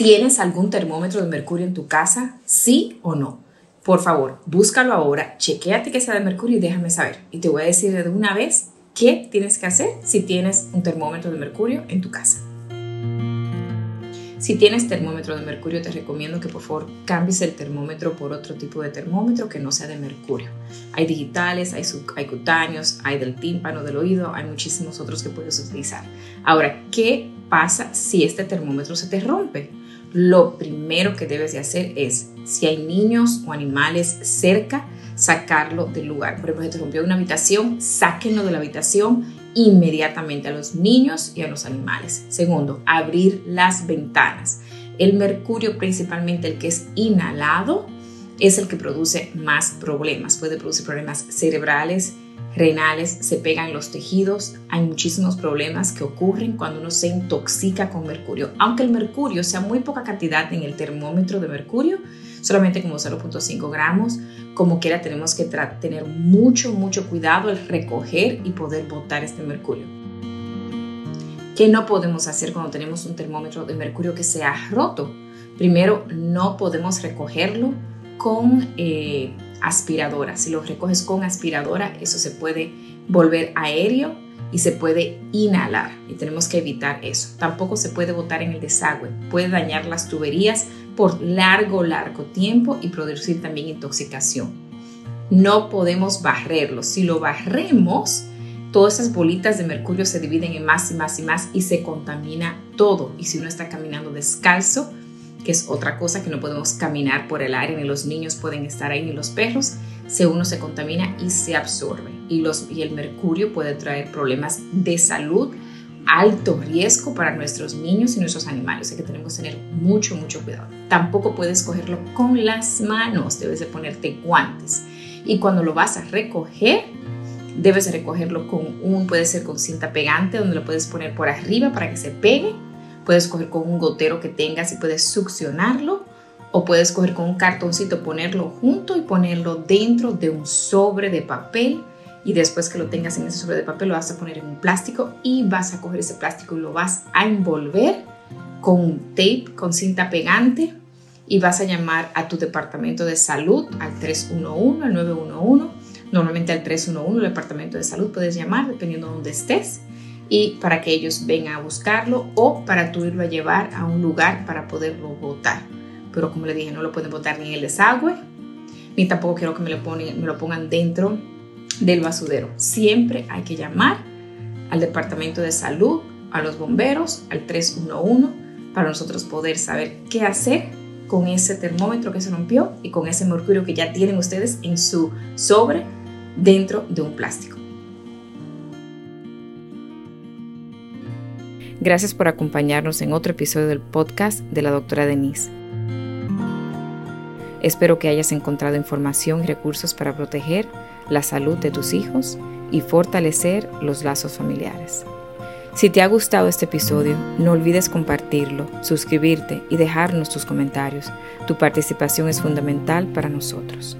¿Tienes algún termómetro de mercurio en tu casa? ¿Sí o no? Por favor, búscalo ahora, chequéate que sea de mercurio y déjame saber. Y te voy a decir de una vez qué tienes que hacer si tienes un termómetro de mercurio en tu casa. Si tienes termómetro de mercurio, te recomiendo que por favor cambies el termómetro por otro tipo de termómetro que no sea de mercurio. Hay digitales, hay, hay cutáneos, hay del tímpano, del oído, hay muchísimos otros que puedes utilizar. Ahora, ¿qué pasa si este termómetro se te rompe? Lo primero que debes de hacer es, si hay niños o animales cerca, sacarlo del lugar. Por ejemplo, si te rompió una habitación, sáquenlo de la habitación inmediatamente a los niños y a los animales. Segundo, abrir las ventanas. El mercurio, principalmente el que es inhalado, es el que produce más problemas. Puede producir problemas cerebrales, renales, se pegan los tejidos. Hay muchísimos problemas que ocurren cuando uno se intoxica con mercurio. Aunque el mercurio sea muy poca cantidad en el termómetro de mercurio, solamente como 0.5 gramos, como quiera tenemos que tener mucho, mucho cuidado al recoger y poder botar este mercurio. ¿Qué no podemos hacer cuando tenemos un termómetro de mercurio que se ha roto? Primero, no podemos recogerlo con... Eh, aspiradora. Si lo recoges con aspiradora, eso se puede volver aéreo y se puede inhalar y tenemos que evitar eso. Tampoco se puede botar en el desagüe, puede dañar las tuberías por largo, largo tiempo y producir también intoxicación. No podemos barrerlo. Si lo barremos, todas esas bolitas de mercurio se dividen en más y más y más y se contamina todo. Y si uno está caminando descalzo, que es otra cosa que no podemos caminar por el aire, ni los niños pueden estar ahí, ni los perros, si uno se contamina y se absorbe. Y, los, y el mercurio puede traer problemas de salud, alto riesgo para nuestros niños y nuestros animales, así que tenemos que tener mucho, mucho cuidado. Tampoco puedes cogerlo con las manos, debes de ponerte guantes. Y cuando lo vas a recoger, debes recogerlo con un, puede ser con cinta pegante, donde lo puedes poner por arriba para que se pegue Puedes coger con un gotero que tengas y puedes succionarlo o puedes coger con un cartoncito, ponerlo junto y ponerlo dentro de un sobre de papel y después que lo tengas en ese sobre de papel lo vas a poner en un plástico y vas a coger ese plástico y lo vas a envolver con tape, con cinta pegante y vas a llamar a tu departamento de salud al 311, al 911. Normalmente al 311, el departamento de salud puedes llamar dependiendo de dónde estés y para que ellos vengan a buscarlo o para tú irlo a llevar a un lugar para poderlo botar. Pero como le dije, no lo pueden botar ni en el desagüe, ni tampoco quiero que me lo, me lo pongan dentro del basurero. Siempre hay que llamar al departamento de salud, a los bomberos, al 311, para nosotros poder saber qué hacer con ese termómetro que se rompió y con ese mercurio que ya tienen ustedes en su sobre dentro de un plástico. Gracias por acompañarnos en otro episodio del podcast de la doctora Denise. Espero que hayas encontrado información y recursos para proteger la salud de tus hijos y fortalecer los lazos familiares. Si te ha gustado este episodio, no olvides compartirlo, suscribirte y dejarnos tus comentarios. Tu participación es fundamental para nosotros.